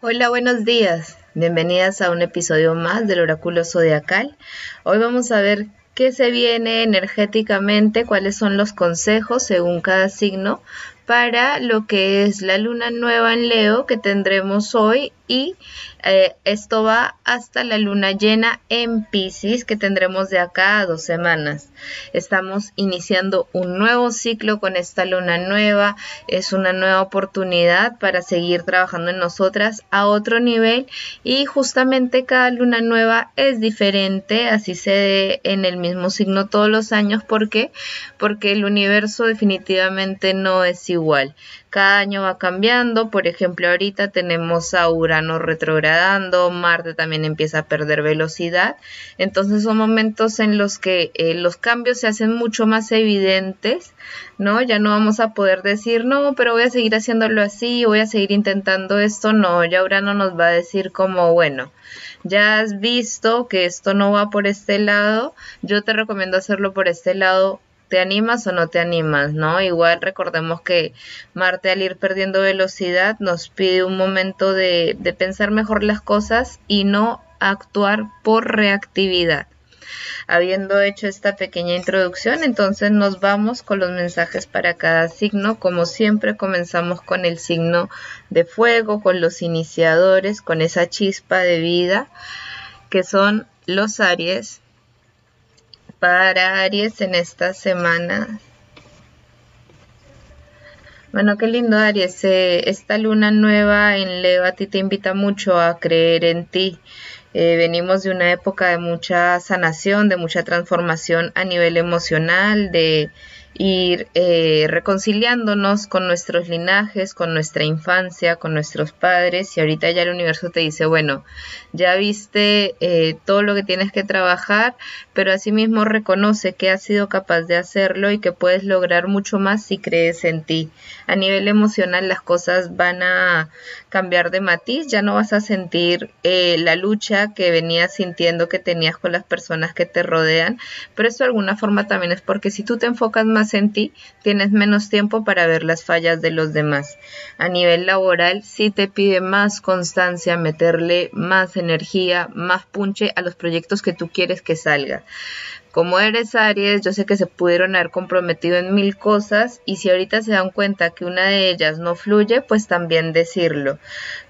Hola, buenos días. Bienvenidas a un episodio más del oráculo zodiacal. Hoy vamos a ver qué se viene energéticamente, cuáles son los consejos según cada signo para lo que es la luna nueva en Leo que tendremos hoy y eh, esto va hasta la luna llena en Pisces que tendremos de acá a dos semanas. Estamos iniciando un nuevo ciclo con esta luna nueva. Es una nueva oportunidad para seguir trabajando en nosotras a otro nivel y justamente cada luna nueva es diferente, así se ve en el mismo signo todos los años. ¿Por qué? Porque el universo definitivamente no es igual. Cada año va cambiando, por ejemplo, ahorita tenemos a Urano retrogradando, Marte también empieza a perder velocidad, entonces son momentos en los que eh, los cambios se hacen mucho más evidentes, ¿no? Ya no vamos a poder decir, no, pero voy a seguir haciéndolo así, voy a seguir intentando esto, no, ya Urano nos va a decir como, bueno, ya has visto que esto no va por este lado, yo te recomiendo hacerlo por este lado, ¿Te animas o no te animas? ¿No? Igual recordemos que Marte al ir perdiendo velocidad nos pide un momento de, de pensar mejor las cosas y no actuar por reactividad. Habiendo hecho esta pequeña introducción, entonces nos vamos con los mensajes para cada signo. Como siempre, comenzamos con el signo de fuego, con los iniciadores, con esa chispa de vida que son los Aries, para Aries en esta semana. Bueno, qué lindo Aries. Eh, esta luna nueva en Leo a ti te invita mucho a creer en ti. Eh, venimos de una época de mucha sanación, de mucha transformación a nivel emocional, de ir eh, reconciliándonos con nuestros linajes, con nuestra infancia, con nuestros padres y ahorita ya el universo te dice, bueno, ya viste eh, todo lo que tienes que trabajar, pero asimismo reconoce que has sido capaz de hacerlo y que puedes lograr mucho más si crees en ti. A nivel emocional las cosas van a cambiar de matiz, ya no vas a sentir eh, la lucha que venías sintiendo que tenías con las personas que te rodean, pero eso de alguna forma también es porque si tú te enfocas más en ti, tienes menos tiempo para ver las fallas de los demás. A nivel laboral, sí te pide más constancia, meterle más energía, más punche a los proyectos que tú quieres que salga. Como eres Aries, yo sé que se pudieron haber comprometido en mil cosas y si ahorita se dan cuenta que una de ellas no fluye, pues también decirlo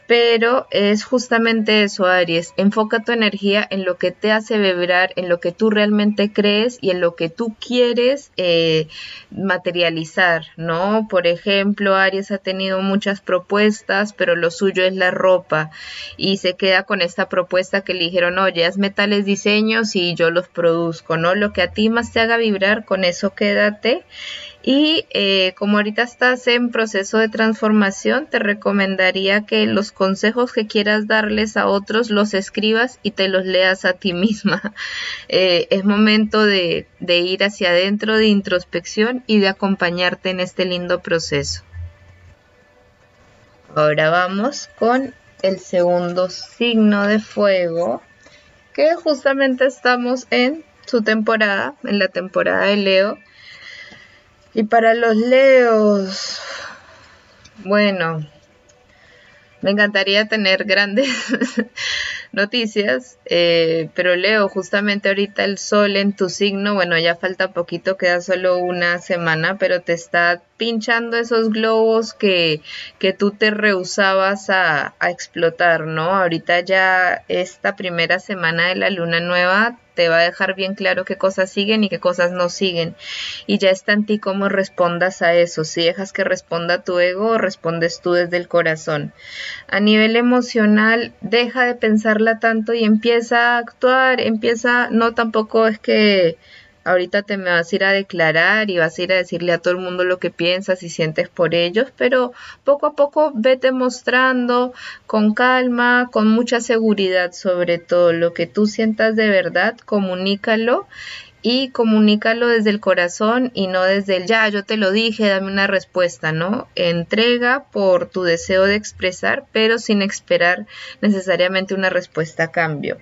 pero es justamente eso, Aries. Enfoca tu energía en lo que te hace vibrar, en lo que tú realmente crees y en lo que tú quieres eh, materializar, ¿no? Por ejemplo, Aries ha tenido muchas propuestas, pero lo suyo es la ropa y se queda con esta propuesta que le dijeron, oye, hazme tales diseños y yo los produzco, ¿no? Lo que a ti más te haga vibrar, con eso quédate y eh, como ahorita estás en proceso de transformación, te recomendaría que los consejos que quieras darles a otros los escribas y te los leas a ti misma. Eh, es momento de, de ir hacia adentro, de introspección y de acompañarte en este lindo proceso. Ahora vamos con el segundo signo de fuego, que justamente estamos en su temporada, en la temporada de Leo y para los leos, bueno, me encantaría tener grandes noticias, eh, pero Leo, justamente ahorita el sol en tu signo, bueno, ya falta poquito, queda solo una semana, pero te está pinchando esos globos que, que tú te rehusabas a, a explotar, ¿no? Ahorita ya esta primera semana de la luna nueva te va a dejar bien claro qué cosas siguen y qué cosas no siguen. Y ya está en ti cómo respondas a eso. Si dejas que responda tu ego o respondes tú desde el corazón. A nivel emocional, deja de pensarla tanto y empieza a actuar. Empieza, no tampoco es que ahorita te me vas a ir a declarar y vas a ir a decirle a todo el mundo lo que piensas y sientes por ellos, pero poco a poco vete mostrando con calma, con mucha seguridad sobre todo lo que tú sientas de verdad, comunícalo y comunícalo desde el corazón y no desde el ya, yo te lo dije, dame una respuesta, ¿no? Entrega por tu deseo de expresar, pero sin esperar necesariamente una respuesta a cambio.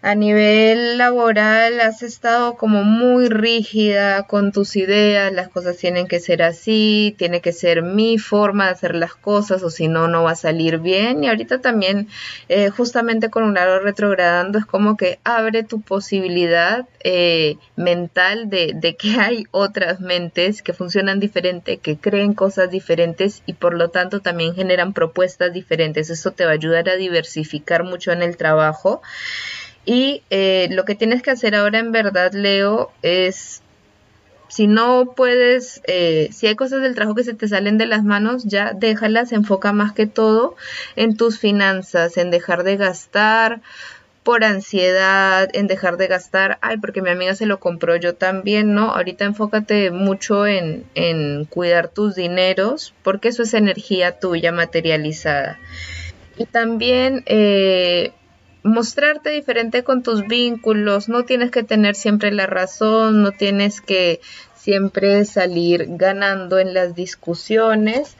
A nivel laboral has estado como muy rígida con tus ideas, las cosas tienen que ser así, tiene que ser mi forma de hacer las cosas o si no, no va a salir bien. Y ahorita también, eh, justamente con un lado retrogradando, es como que abre tu posibilidad eh, mental de, de que hay otras mentes que funcionan diferente, que creen cosas diferentes y por lo tanto también generan propuestas diferentes. Eso te va a ayudar a diversificar mucho en el trabajo. Y eh, lo que tienes que hacer ahora en verdad, Leo, es si no puedes, eh, si hay cosas del trabajo que se te salen de las manos, ya déjalas, enfoca más que todo en tus finanzas, en dejar de gastar por ansiedad, en dejar de gastar, ay, porque mi amiga se lo compró yo también, ¿no? Ahorita enfócate mucho en, en cuidar tus dineros, porque eso es energía tuya materializada. Y también eh, mostrarte diferente con tus vínculos, no tienes que tener siempre la razón, no tienes que siempre salir ganando en las discusiones.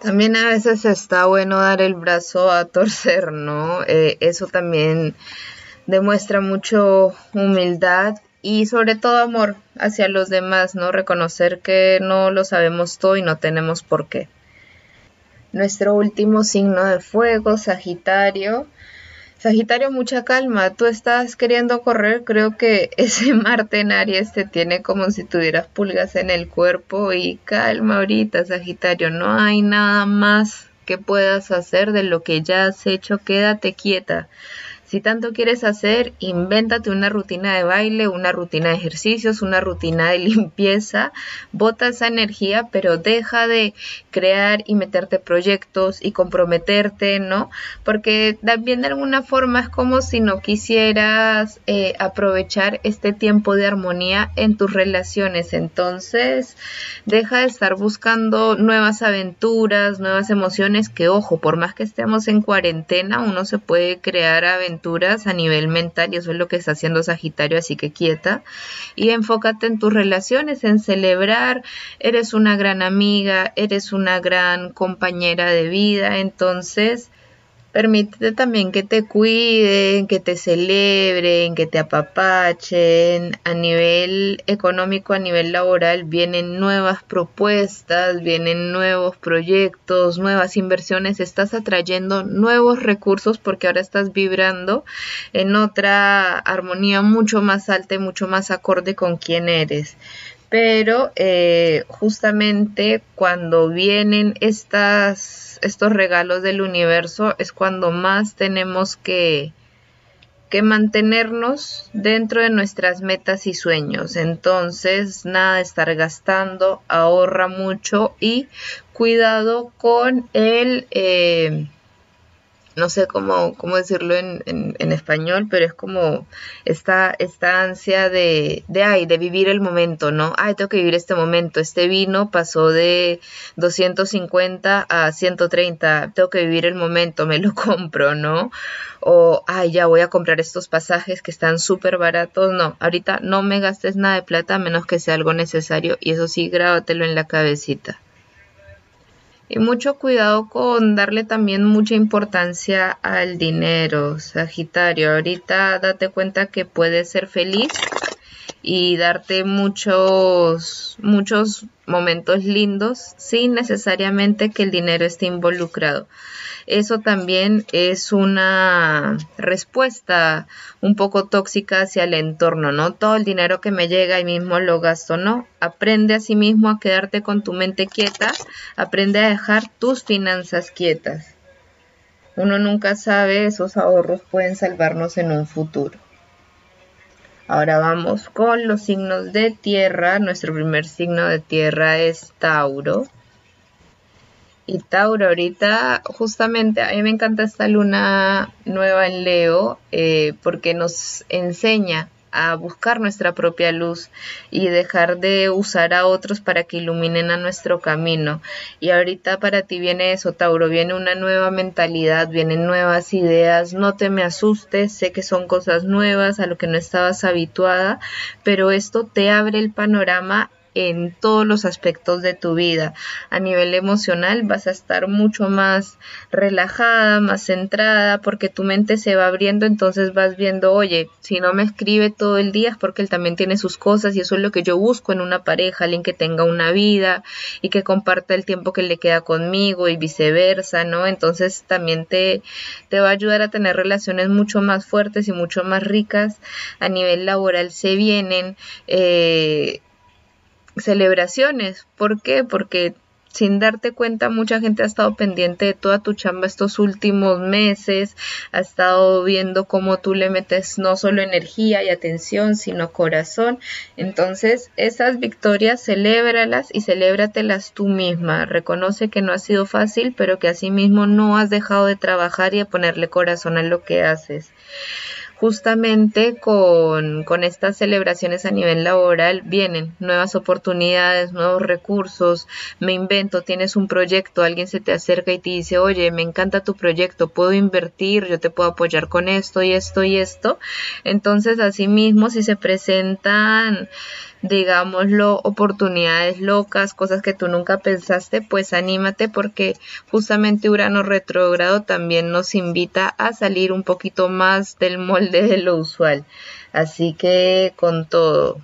También a veces está bueno dar el brazo a torcer, ¿no? Eh, eso también demuestra mucho humildad y sobre todo amor hacia los demás, ¿no? Reconocer que no lo sabemos todo y no tenemos por qué. Nuestro último signo de fuego, Sagitario, Sagitario, mucha calma. Tú estás queriendo correr. Creo que ese Marte en Aries te tiene como si tuvieras pulgas en el cuerpo. Y calma ahorita, Sagitario. No hay nada más que puedas hacer de lo que ya has hecho. Quédate quieta. Si tanto quieres hacer, invéntate una rutina de baile, una rutina de ejercicios, una rutina de limpieza, bota esa energía, pero deja de crear y meterte proyectos y comprometerte, ¿no? Porque también de alguna forma es como si no quisieras eh, aprovechar este tiempo de armonía en tus relaciones. Entonces, deja de estar buscando nuevas aventuras, nuevas emociones, que ojo, por más que estemos en cuarentena, uno se puede crear aventuras a nivel mental y eso es lo que está haciendo Sagitario, así que quieta. Y enfócate en tus relaciones, en celebrar, eres una gran amiga, eres una gran compañera de vida, entonces Permítete también que te cuiden, que te celebren, que te apapachen. A nivel económico, a nivel laboral, vienen nuevas propuestas, vienen nuevos proyectos, nuevas inversiones. Estás atrayendo nuevos recursos porque ahora estás vibrando en otra armonía mucho más alta y mucho más acorde con quién eres pero eh, justamente cuando vienen estas, estos regalos del universo es cuando más tenemos que, que mantenernos dentro de nuestras metas y sueños. Entonces, nada de estar gastando, ahorra mucho y cuidado con el... Eh, no sé cómo, cómo decirlo en, español, pero es como esta, esta ansia de, de, ay, de vivir el momento, ¿no? Ay, tengo que vivir este momento. Este vino pasó de 250 a 130, tengo que vivir el momento, me lo compro, ¿no? O, ay, ya voy a comprar estos pasajes que están súper baratos. No, ahorita no me gastes nada de plata a menos que sea algo necesario y eso sí, grábatelo en la cabecita. Y mucho cuidado con darle también mucha importancia al dinero, Sagitario. Ahorita date cuenta que puedes ser feliz y darte muchos, muchos momentos lindos sin necesariamente que el dinero esté involucrado. Eso también es una respuesta un poco tóxica hacia el entorno, ¿no? Todo el dinero que me llega y mismo lo gasto, ¿no? Aprende a sí mismo a quedarte con tu mente quieta, aprende a dejar tus finanzas quietas. Uno nunca sabe, esos ahorros pueden salvarnos en un futuro. Ahora vamos con los signos de tierra. Nuestro primer signo de tierra es Tauro. Y Tauro, ahorita justamente a mí me encanta esta luna nueva en Leo eh, porque nos enseña a buscar nuestra propia luz y dejar de usar a otros para que iluminen a nuestro camino. Y ahorita para ti viene eso, Tauro, viene una nueva mentalidad, vienen nuevas ideas, no te me asustes, sé que son cosas nuevas a lo que no estabas habituada, pero esto te abre el panorama en todos los aspectos de tu vida. A nivel emocional vas a estar mucho más relajada, más centrada, porque tu mente se va abriendo, entonces vas viendo, oye, si no me escribe todo el día es porque él también tiene sus cosas y eso es lo que yo busco en una pareja, alguien que tenga una vida y que comparta el tiempo que le queda conmigo y viceversa, ¿no? Entonces también te, te va a ayudar a tener relaciones mucho más fuertes y mucho más ricas. A nivel laboral se vienen eh, celebraciones. ¿Por qué? Porque sin darte cuenta, mucha gente ha estado pendiente de toda tu chamba estos últimos meses, ha estado viendo cómo tú le metes no solo energía y atención, sino corazón. Entonces, esas victorias, celébralas y celébratelas tú misma. Reconoce que no ha sido fácil, pero que asimismo no has dejado de trabajar y de ponerle corazón a lo que haces justamente con, estas celebraciones a nivel laboral vienen nuevas oportunidades, nuevos recursos, me invento, tienes un proyecto, alguien se te acerca y te dice, oye, me encanta tu proyecto, puedo invertir, yo te puedo apoyar con esto y esto y esto. Entonces, asimismo, si se presentan digámoslo, oportunidades locas, cosas que tú nunca pensaste, pues anímate porque justamente Urano retrógrado también nos invita a salir un poquito más del molde de lo usual. Así que con todo,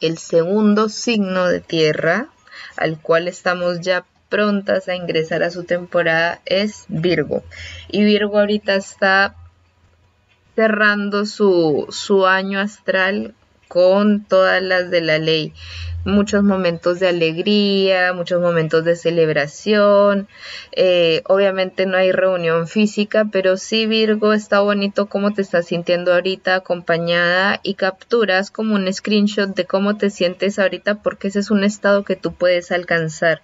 el segundo signo de tierra al cual estamos ya prontas a ingresar a su temporada es Virgo. Y Virgo ahorita está cerrando su, su año astral con todas las de la ley. Muchos momentos de alegría, muchos momentos de celebración. Eh, obviamente no hay reunión física, pero sí Virgo está bonito cómo te estás sintiendo ahorita acompañada y capturas como un screenshot de cómo te sientes ahorita porque ese es un estado que tú puedes alcanzar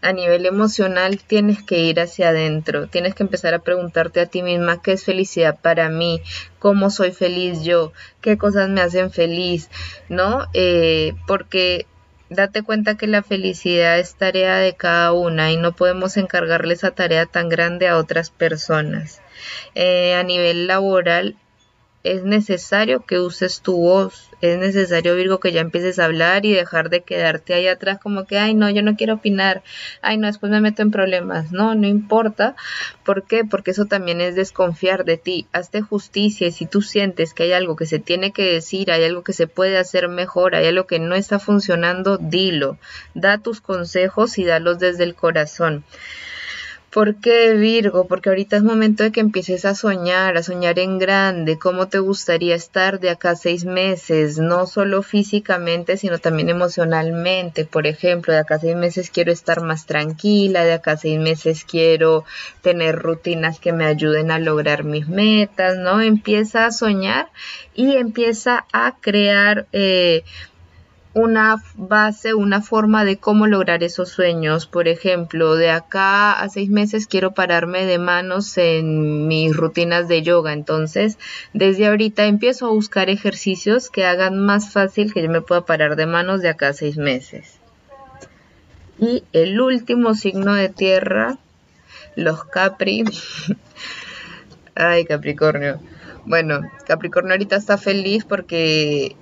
a nivel emocional tienes que ir hacia adentro, tienes que empezar a preguntarte a ti misma qué es felicidad para mí, cómo soy feliz yo, qué cosas me hacen feliz, ¿no? Eh, porque date cuenta que la felicidad es tarea de cada una y no podemos encargarle esa tarea tan grande a otras personas. Eh, a nivel laboral es necesario que uses tu voz, es necesario Virgo que ya empieces a hablar y dejar de quedarte ahí atrás como que, ay no, yo no quiero opinar, ay no, después me meto en problemas, no, no importa, ¿por qué? Porque eso también es desconfiar de ti, hazte justicia y si tú sientes que hay algo que se tiene que decir, hay algo que se puede hacer mejor, hay algo que no está funcionando, dilo, da tus consejos y dalos desde el corazón. ¿Por qué Virgo? Porque ahorita es momento de que empieces a soñar, a soñar en grande, cómo te gustaría estar de acá seis meses, no solo físicamente, sino también emocionalmente. Por ejemplo, de acá seis meses quiero estar más tranquila, de acá seis meses quiero tener rutinas que me ayuden a lograr mis metas, ¿no? Empieza a soñar y empieza a crear eh, una base, una forma de cómo lograr esos sueños. Por ejemplo, de acá a seis meses quiero pararme de manos en mis rutinas de yoga. Entonces, desde ahorita empiezo a buscar ejercicios que hagan más fácil que yo me pueda parar de manos de acá a seis meses. Y el último signo de tierra, los Capri. Ay, Capricornio. Bueno, Capricornio ahorita está feliz porque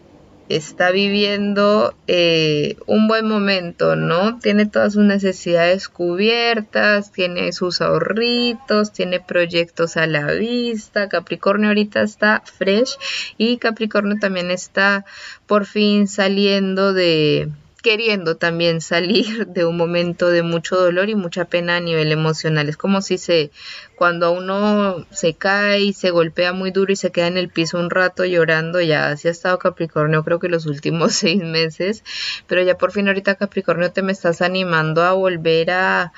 está viviendo eh, un buen momento, ¿no? Tiene todas sus necesidades cubiertas, tiene sus ahorritos, tiene proyectos a la vista. Capricornio ahorita está fresh y Capricornio también está por fin saliendo de queriendo también salir de un momento de mucho dolor y mucha pena a nivel emocional. Es como si se, cuando uno se cae y se golpea muy duro y se queda en el piso un rato llorando, ya así ha estado Capricornio creo que los últimos seis meses, pero ya por fin ahorita Capricornio te me estás animando a volver a,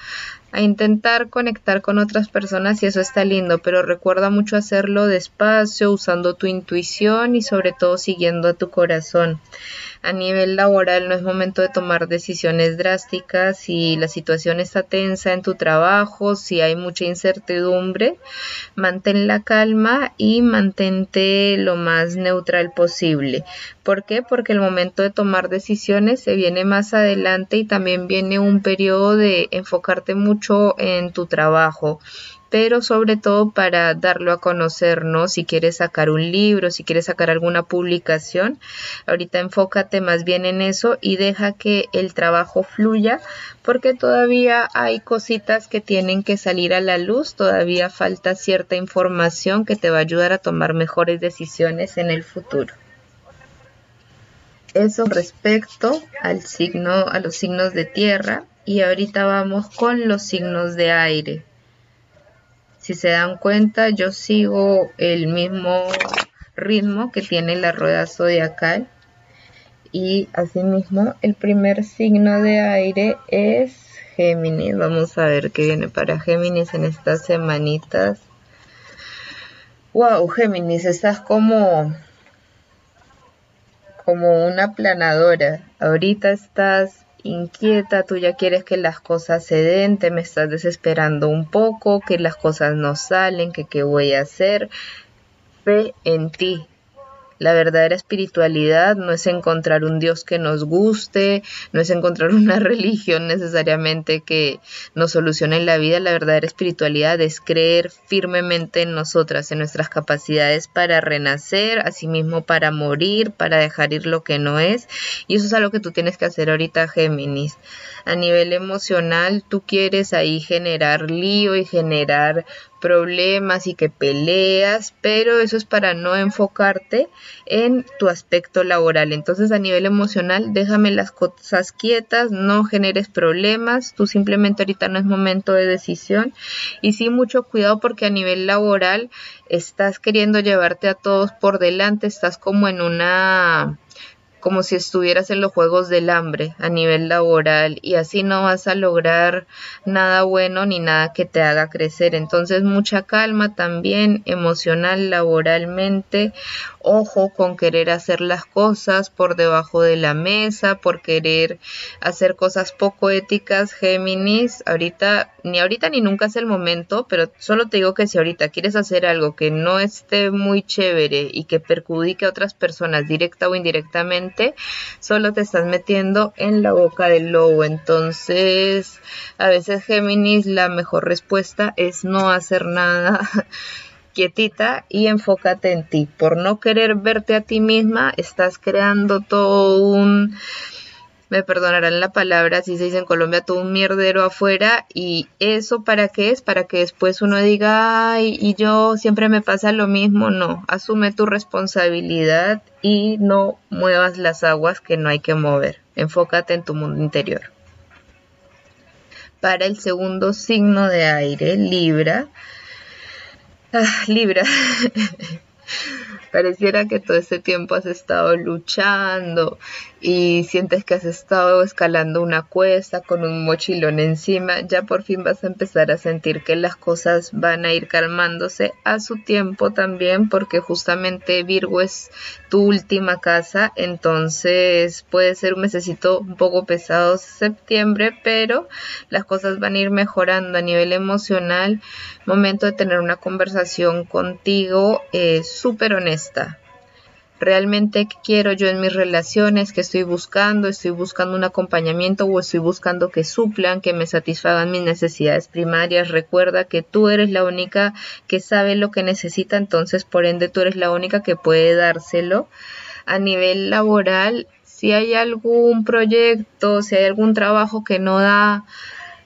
a intentar conectar con otras personas y eso está lindo, pero recuerda mucho hacerlo despacio, usando tu intuición y sobre todo siguiendo a tu corazón a nivel laboral no es momento de tomar decisiones drásticas, si la situación está tensa en tu trabajo, si hay mucha incertidumbre, mantén la calma y mantente lo más neutral posible. ¿Por qué? Porque el momento de tomar decisiones se viene más adelante y también viene un periodo de enfocarte mucho en tu trabajo pero sobre todo para darlo a conocer, ¿no? Si quieres sacar un libro, si quieres sacar alguna publicación, ahorita enfócate más bien en eso y deja que el trabajo fluya, porque todavía hay cositas que tienen que salir a la luz, todavía falta cierta información que te va a ayudar a tomar mejores decisiones en el futuro. Eso respecto al signo, a los signos de tierra y ahorita vamos con los signos de aire. Si se dan cuenta, yo sigo el mismo ritmo que tiene la rueda zodiacal. Y asimismo, el primer signo de aire es Géminis. Vamos a ver qué viene para Géminis en estas semanitas. Wow, Géminis, estás como como una planadora. Ahorita estás inquieta, tú ya quieres que las cosas se den, te me estás desesperando un poco, que las cosas no salen, que qué voy a hacer. Fe en ti, la verdadera espiritualidad no es encontrar un Dios que nos guste, no es encontrar una religión necesariamente que nos solucione la vida. La verdadera espiritualidad es creer firmemente en nosotras, en nuestras capacidades para renacer, asimismo para morir, para dejar ir lo que no es. Y eso es algo que tú tienes que hacer ahorita, Géminis. A nivel emocional, tú quieres ahí generar lío y generar problemas y que peleas, pero eso es para no enfocarte en tu aspecto laboral. Entonces a nivel emocional, déjame las cosas quietas, no generes problemas, tú simplemente ahorita no es momento de decisión y sí mucho cuidado porque a nivel laboral estás queriendo llevarte a todos por delante, estás como en una como si estuvieras en los juegos del hambre a nivel laboral y así no vas a lograr nada bueno ni nada que te haga crecer. Entonces mucha calma también emocional, laboralmente, ojo con querer hacer las cosas por debajo de la mesa, por querer hacer cosas poco éticas, Géminis, ahorita ni ahorita ni nunca es el momento, pero solo te digo que si ahorita quieres hacer algo que no esté muy chévere y que perjudique a otras personas directa o indirectamente, solo te estás metiendo en la boca del lobo. Entonces, a veces Géminis la mejor respuesta es no hacer nada quietita y enfócate en ti. Por no querer verte a ti misma, estás creando todo un, me perdonarán la palabra, así se dice en Colombia, todo un mierdero afuera. ¿Y eso para qué es? Para que después uno diga, ay, y yo siempre me pasa lo mismo. No, asume tu responsabilidad y no muevas las aguas que no hay que mover. Enfócate en tu mundo interior. Para el segundo signo de aire, Libra, Ah, Libra. Pareciera que todo este tiempo has estado luchando y sientes que has estado escalando una cuesta con un mochilón encima, ya por fin vas a empezar a sentir que las cosas van a ir calmándose a su tiempo también, porque justamente Virgo es tu última casa, entonces puede ser un mesecito un poco pesado septiembre, pero las cosas van a ir mejorando a nivel emocional. Momento de tener una conversación contigo eh, súper honesta realmente qué quiero yo en mis relaciones, que estoy buscando, estoy buscando un acompañamiento o estoy buscando que suplan, que me satisfagan mis necesidades primarias. Recuerda que tú eres la única que sabe lo que necesita, entonces por ende tú eres la única que puede dárselo. A nivel laboral, si hay algún proyecto, si hay algún trabajo que no da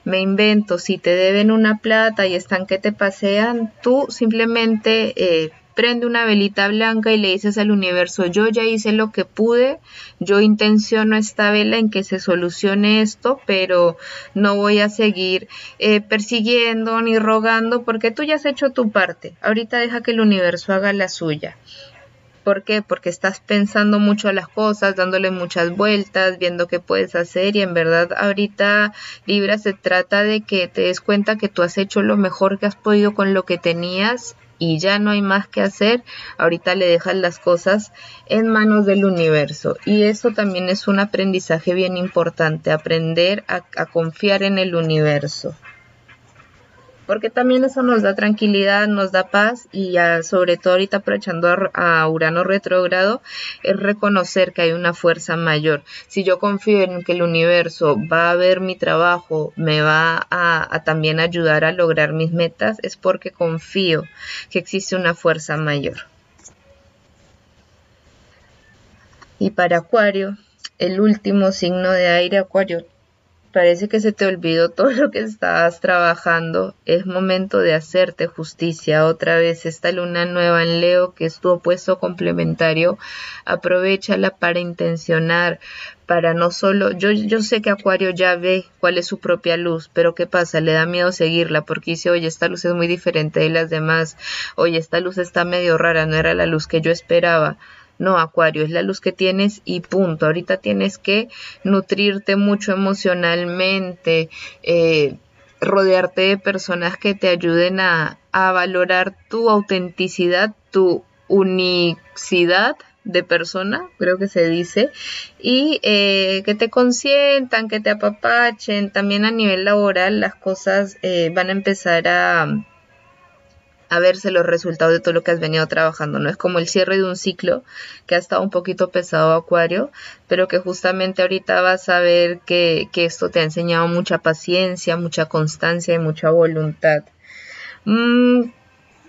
me invento, si te deben una plata y están que te pasean, tú simplemente eh, prende una velita blanca y le dices al universo, yo ya hice lo que pude, yo intenciono esta vela en que se solucione esto, pero no voy a seguir eh, persiguiendo ni rogando porque tú ya has hecho tu parte. Ahorita deja que el universo haga la suya. ¿Por qué? Porque estás pensando mucho a las cosas, dándole muchas vueltas, viendo qué puedes hacer y en verdad ahorita Libra se trata de que te des cuenta que tú has hecho lo mejor que has podido con lo que tenías y ya no hay más que hacer, ahorita le dejas las cosas en manos del universo. Y eso también es un aprendizaje bien importante, aprender a, confiar en el universo. Porque también eso nos da tranquilidad, nos da paz y sobre todo ahorita aprovechando a, Urano retrógrado es reconocer que hay una fuerza mayor. Si yo confío en que el universo va a ver mi trabajo, me va a, a también ayudar a lograr mis metas, es porque confío que existe una fuerza mayor. Y para Acuario, el último signo de aire, Acuario, parece que se te olvidó todo lo que estabas trabajando. Es momento de hacerte justicia. Otra vez esta luna nueva en Leo, que es tu opuesto complementario, aprovechala para intencionar, para no solo, yo, yo sé que Acuario ya ve cuál es su propia luz, pero ¿qué pasa? Le da miedo seguirla porque dice, oye, esta luz es muy diferente de las demás, oye, esta luz está medio rara, no era la luz que yo esperaba. No, Acuario, es la luz que tienes y punto. Ahorita tienes que nutrirte mucho emocionalmente, eh, rodearte de personas que te ayuden a, valorar tu autenticidad, tu unicidad de persona, creo que se dice, y eh, que te consientan, que te apapachen. También a nivel laboral las cosas eh, van a empezar a a verse los resultados de todo lo que has venido trabajando, ¿no? Es como el cierre de un ciclo que ha estado un poquito pesado Acuario, pero que justamente ahorita vas a ver que, esto te ha enseñado mucha paciencia, mucha constancia y mucha voluntad. Mm,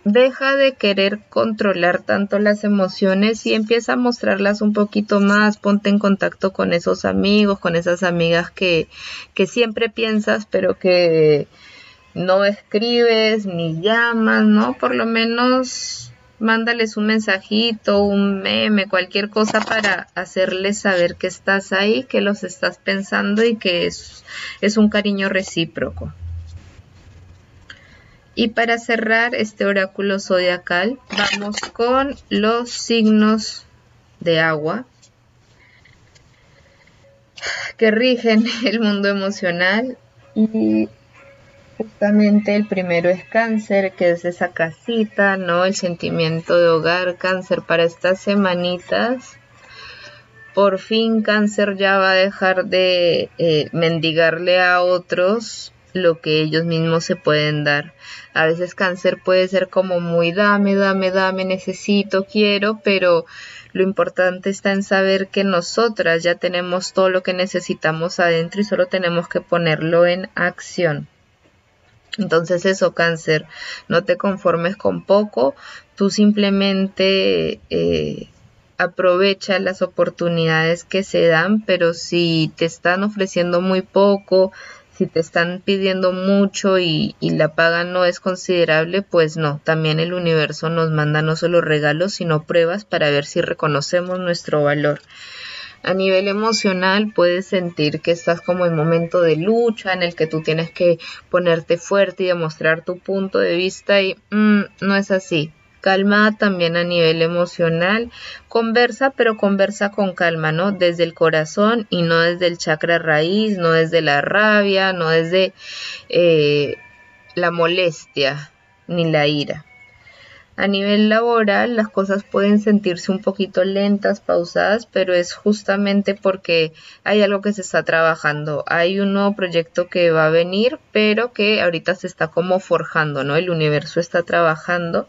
deja de querer controlar tanto las emociones y empieza a mostrarlas un poquito más, ponte en contacto con esos amigos, con esas amigas que, que siempre piensas, pero que no escribes ni llamas, ¿no? Por lo menos mándales un mensajito, un meme, cualquier cosa para hacerles saber que estás ahí, que los estás pensando y que es, un cariño recíproco. Y para cerrar este oráculo zodiacal, vamos con los signos de agua que rigen el mundo emocional y Justamente el primero es cáncer, que es esa casita, ¿no? El sentimiento de hogar, cáncer para estas semanitas. Por fin cáncer ya va a dejar de eh, mendigarle a otros lo que ellos mismos se pueden dar. A veces cáncer puede ser como muy dame, dame, dame, necesito, quiero, pero lo importante está en saber que nosotras ya tenemos todo lo que necesitamos adentro y solo tenemos que ponerlo en acción. Entonces eso, cáncer, no te conformes con poco, tú simplemente eh, aprovecha las oportunidades que se dan, pero si te están ofreciendo muy poco, si te están pidiendo mucho y, y, la paga no es considerable, pues no, también el universo nos manda no solo regalos, sino pruebas para ver si reconocemos nuestro valor. A nivel emocional puedes sentir que estás como en momento de lucha en el que tú tienes que ponerte fuerte y demostrar tu punto de vista y mm, no es así. Calma también a nivel emocional, conversa, pero conversa con calma, ¿no? Desde el corazón y no desde el chakra raíz, no desde la rabia, no desde eh, la molestia ni la ira. A nivel laboral las cosas pueden sentirse un poquito lentas, pausadas, pero es justamente porque hay algo que se está trabajando. Hay un nuevo proyecto que va a venir, pero que ahorita se está como forjando, ¿no? El universo está trabajando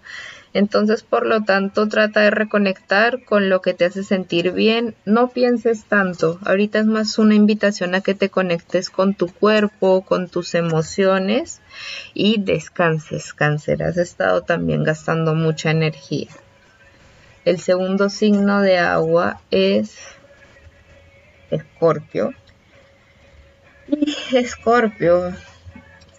entonces, por lo tanto, trata de reconectar con lo que te hace sentir bien. No pienses tanto. Ahorita es más una invitación a que te conectes con tu cuerpo, con tus emociones y descanses, cáncer. Has estado también gastando mucha energía. El segundo signo de agua es Escorpio. Y Escorpio,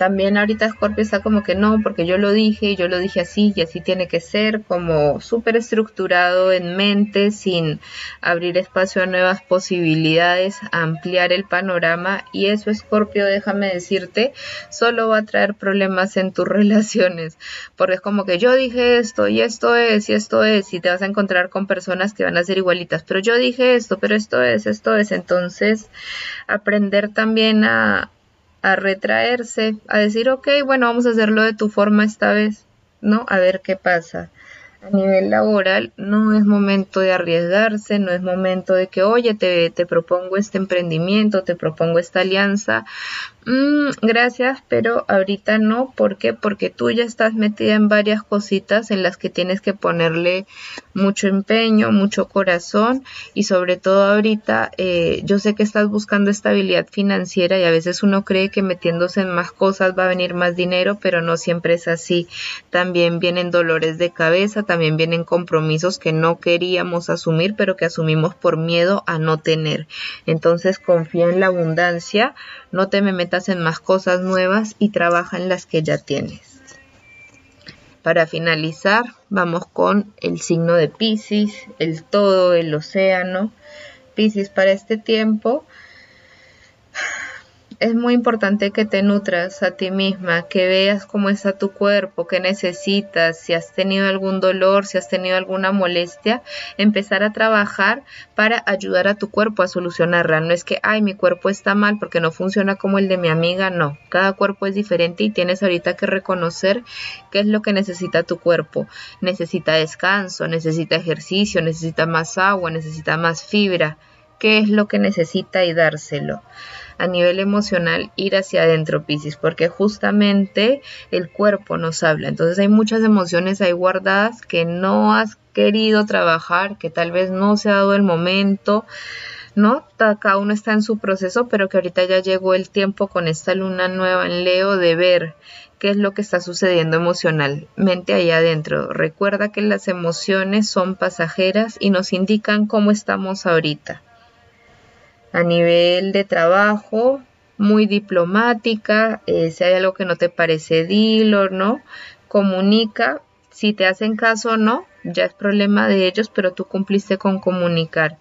también ahorita Scorpio está como que no, porque yo lo dije, yo lo dije así y así tiene que ser, como súper estructurado en mente, sin abrir espacio a nuevas posibilidades, ampliar el panorama. Y eso Scorpio, déjame decirte, solo va a traer problemas en tus relaciones, porque es como que yo dije esto y esto es y esto es y te vas a encontrar con personas que van a ser igualitas, pero yo dije esto, pero esto es, esto es, entonces aprender también a a retraerse, a decir, ok, bueno, vamos a hacerlo de tu forma esta vez, ¿no? A ver qué pasa. A nivel laboral no es momento de arriesgarse, no es momento de que, oye, te, te propongo este emprendimiento, te propongo esta alianza, Mm, gracias, pero ahorita no. ¿Por qué? Porque tú ya estás metida en varias cositas en las que tienes que ponerle mucho empeño, mucho corazón y sobre todo ahorita eh, yo sé que estás buscando estabilidad financiera y a veces uno cree que metiéndose en más cosas va a venir más dinero, pero no siempre es así. También vienen dolores de cabeza, también vienen compromisos que no queríamos asumir, pero que asumimos por miedo a no tener. Entonces confía en la abundancia, no te me metas en más cosas nuevas y trabaja en las que ya tienes. Para finalizar, vamos con el signo de Pisces, el todo, el océano. Pisces para este tiempo es muy importante que te nutras a ti misma, que veas cómo está tu cuerpo, qué necesitas, si has tenido algún dolor, si has tenido alguna molestia, empezar a trabajar para ayudar a tu cuerpo a solucionarla. No es que, ay, mi cuerpo está mal porque no funciona como el de mi amiga, no. Cada cuerpo es diferente y tienes ahorita que reconocer qué es lo que necesita tu cuerpo. Necesita descanso, necesita ejercicio, necesita más agua, necesita más fibra. ¿Qué es lo que necesita y dárselo? a nivel emocional ir hacia adentro, Piscis, porque justamente el cuerpo nos habla. Entonces hay muchas emociones ahí guardadas que no has querido trabajar, que tal vez no se ha dado el momento. ¿no? Cada uno está en su proceso, pero que ahorita ya llegó el tiempo con esta luna nueva en Leo de ver qué es lo que está sucediendo emocionalmente ahí adentro. Recuerda que las emociones son pasajeras y nos indican cómo estamos ahorita a nivel de trabajo, muy diplomática, eh, si hay algo que no te parece, dilo, ¿no? Comunica, si te hacen caso o no, ya es problema de ellos, pero tú cumpliste con comunicar.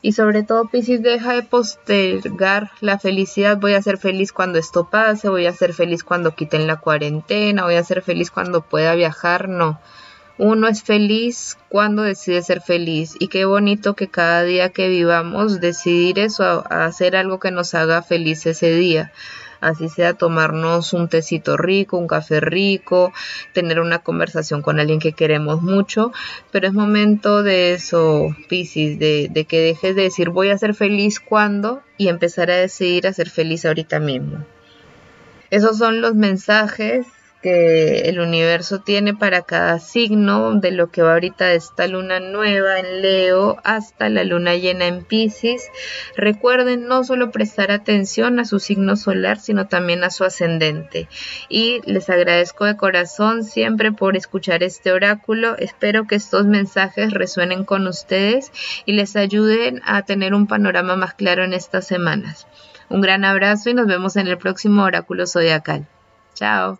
Y sobre todo, Piscis, deja de postergar la felicidad. Voy a ser feliz cuando esto pase, voy a ser feliz cuando quiten la cuarentena, voy a ser feliz cuando pueda viajar. No, uno es feliz cuando decide ser feliz y qué bonito que cada día que vivamos decidir eso, hacer algo que nos haga feliz ese día. Así sea tomarnos un tecito rico, un café rico, tener una conversación con alguien que queremos mucho, pero es momento de eso, Piscis, de, de que dejes de decir voy a ser feliz cuando y empezar a decidir a ser feliz ahorita mismo. Esos son los mensajes que el universo tiene para cada signo, de lo que va ahorita de esta luna nueva en Leo hasta la luna llena en Pisces. Recuerden no solo prestar atención a su signo solar, sino también a su ascendente. Y les agradezco de corazón siempre por escuchar este oráculo. Espero que estos mensajes resuenen con ustedes y les ayuden a tener un panorama más claro en estas semanas. Un gran abrazo y nos vemos en el próximo oráculo zodiacal. Chao.